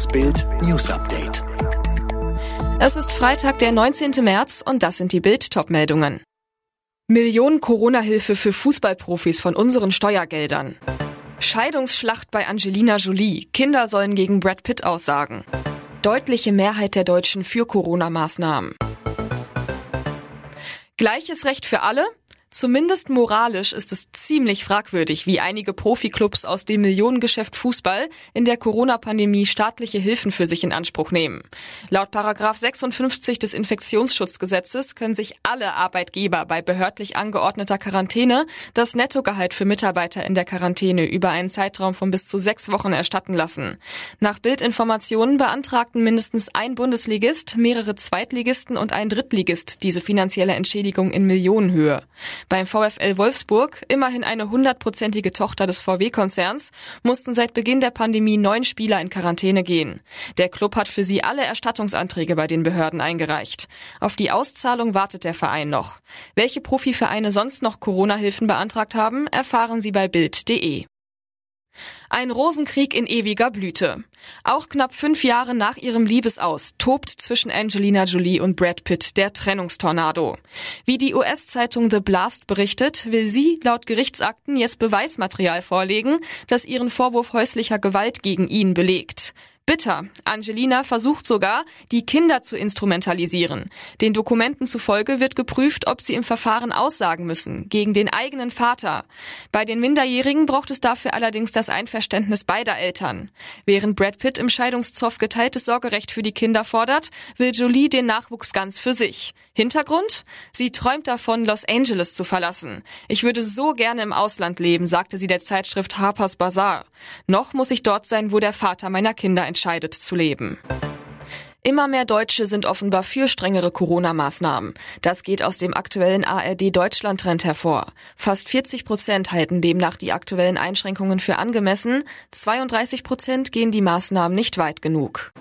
Das Bild News Update. Es ist Freitag, der 19. März und das sind die Bild Topmeldungen. Millionen Corona-Hilfe für Fußballprofis von unseren Steuergeldern. Scheidungsschlacht bei Angelina Jolie. Kinder sollen gegen Brad Pitt aussagen. Deutliche Mehrheit der Deutschen für Corona-Maßnahmen. Gleiches Recht für alle? Zumindest moralisch ist es ziemlich fragwürdig, wie einige Profiklubs aus dem Millionengeschäft Fußball in der Corona-Pandemie staatliche Hilfen für sich in Anspruch nehmen. Laut Paragraph 56 des Infektionsschutzgesetzes können sich alle Arbeitgeber bei behördlich angeordneter Quarantäne das Nettogehalt für Mitarbeiter in der Quarantäne über einen Zeitraum von bis zu sechs Wochen erstatten lassen. Nach Bildinformationen beantragten mindestens ein Bundesligist, mehrere Zweitligisten und ein Drittligist diese finanzielle Entschädigung in Millionenhöhe. Beim VfL Wolfsburg, immerhin eine hundertprozentige Tochter des VW-Konzerns, mussten seit Beginn der Pandemie neun Spieler in Quarantäne gehen. Der Club hat für sie alle Erstattungsanträge bei den Behörden eingereicht. Auf die Auszahlung wartet der Verein noch. Welche Profivereine sonst noch Corona-Hilfen beantragt haben, erfahren Sie bei Bild.de. Ein Rosenkrieg in ewiger Blüte. Auch knapp fünf Jahre nach ihrem Liebesaus tobt zwischen Angelina Jolie und Brad Pitt der Trennungstornado. Wie die US-Zeitung The Blast berichtet, will sie laut Gerichtsakten jetzt Beweismaterial vorlegen, das ihren Vorwurf häuslicher Gewalt gegen ihn belegt. Bitter. Angelina versucht sogar, die Kinder zu instrumentalisieren. Den Dokumenten zufolge wird geprüft, ob sie im Verfahren aussagen müssen, gegen den eigenen Vater. Bei den Minderjährigen braucht es dafür allerdings das Einverständnis beider Eltern. Während Brad Pitt im Scheidungszoff geteiltes Sorgerecht für die Kinder fordert, will Jolie den Nachwuchs ganz für sich. Hintergrund? Sie träumt davon, Los Angeles zu verlassen. Ich würde so gerne im Ausland leben, sagte sie der Zeitschrift Harper's Bazaar. Noch muss ich dort sein, wo der Vater meiner Kinder entscheidet zu leben. Immer mehr Deutsche sind offenbar für strengere Corona-Maßnahmen. Das geht aus dem aktuellen ARD-Deutschland-Trend hervor. Fast 40 Prozent halten demnach die aktuellen Einschränkungen für angemessen. 32 Prozent gehen die Maßnahmen nicht weit genug.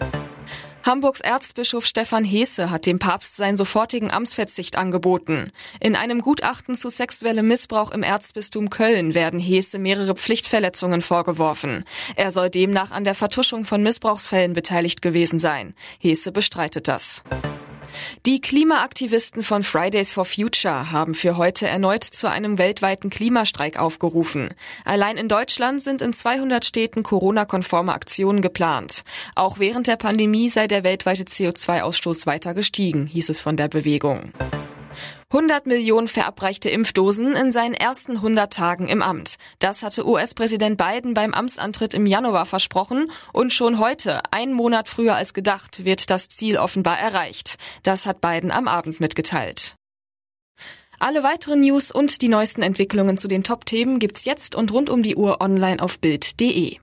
Hamburgs Erzbischof Stefan Heese hat dem Papst seinen sofortigen Amtsverzicht angeboten. In einem Gutachten zu sexuellem Missbrauch im Erzbistum Köln werden Heese mehrere Pflichtverletzungen vorgeworfen. Er soll demnach an der Vertuschung von Missbrauchsfällen beteiligt gewesen sein. Heese bestreitet das. Die Klimaaktivisten von Fridays for Future haben für heute erneut zu einem weltweiten Klimastreik aufgerufen. Allein in Deutschland sind in 200 Städten Corona-konforme Aktionen geplant. Auch während der Pandemie sei der weltweite CO2-Ausstoß weiter gestiegen, hieß es von der Bewegung. 100 Millionen verabreichte Impfdosen in seinen ersten 100 Tagen im Amt. Das hatte US-Präsident Biden beim Amtsantritt im Januar versprochen und schon heute, einen Monat früher als gedacht, wird das Ziel offenbar erreicht. Das hat Biden am Abend mitgeteilt. Alle weiteren News und die neuesten Entwicklungen zu den Top-Themen gibt's jetzt und rund um die Uhr online auf Bild.de.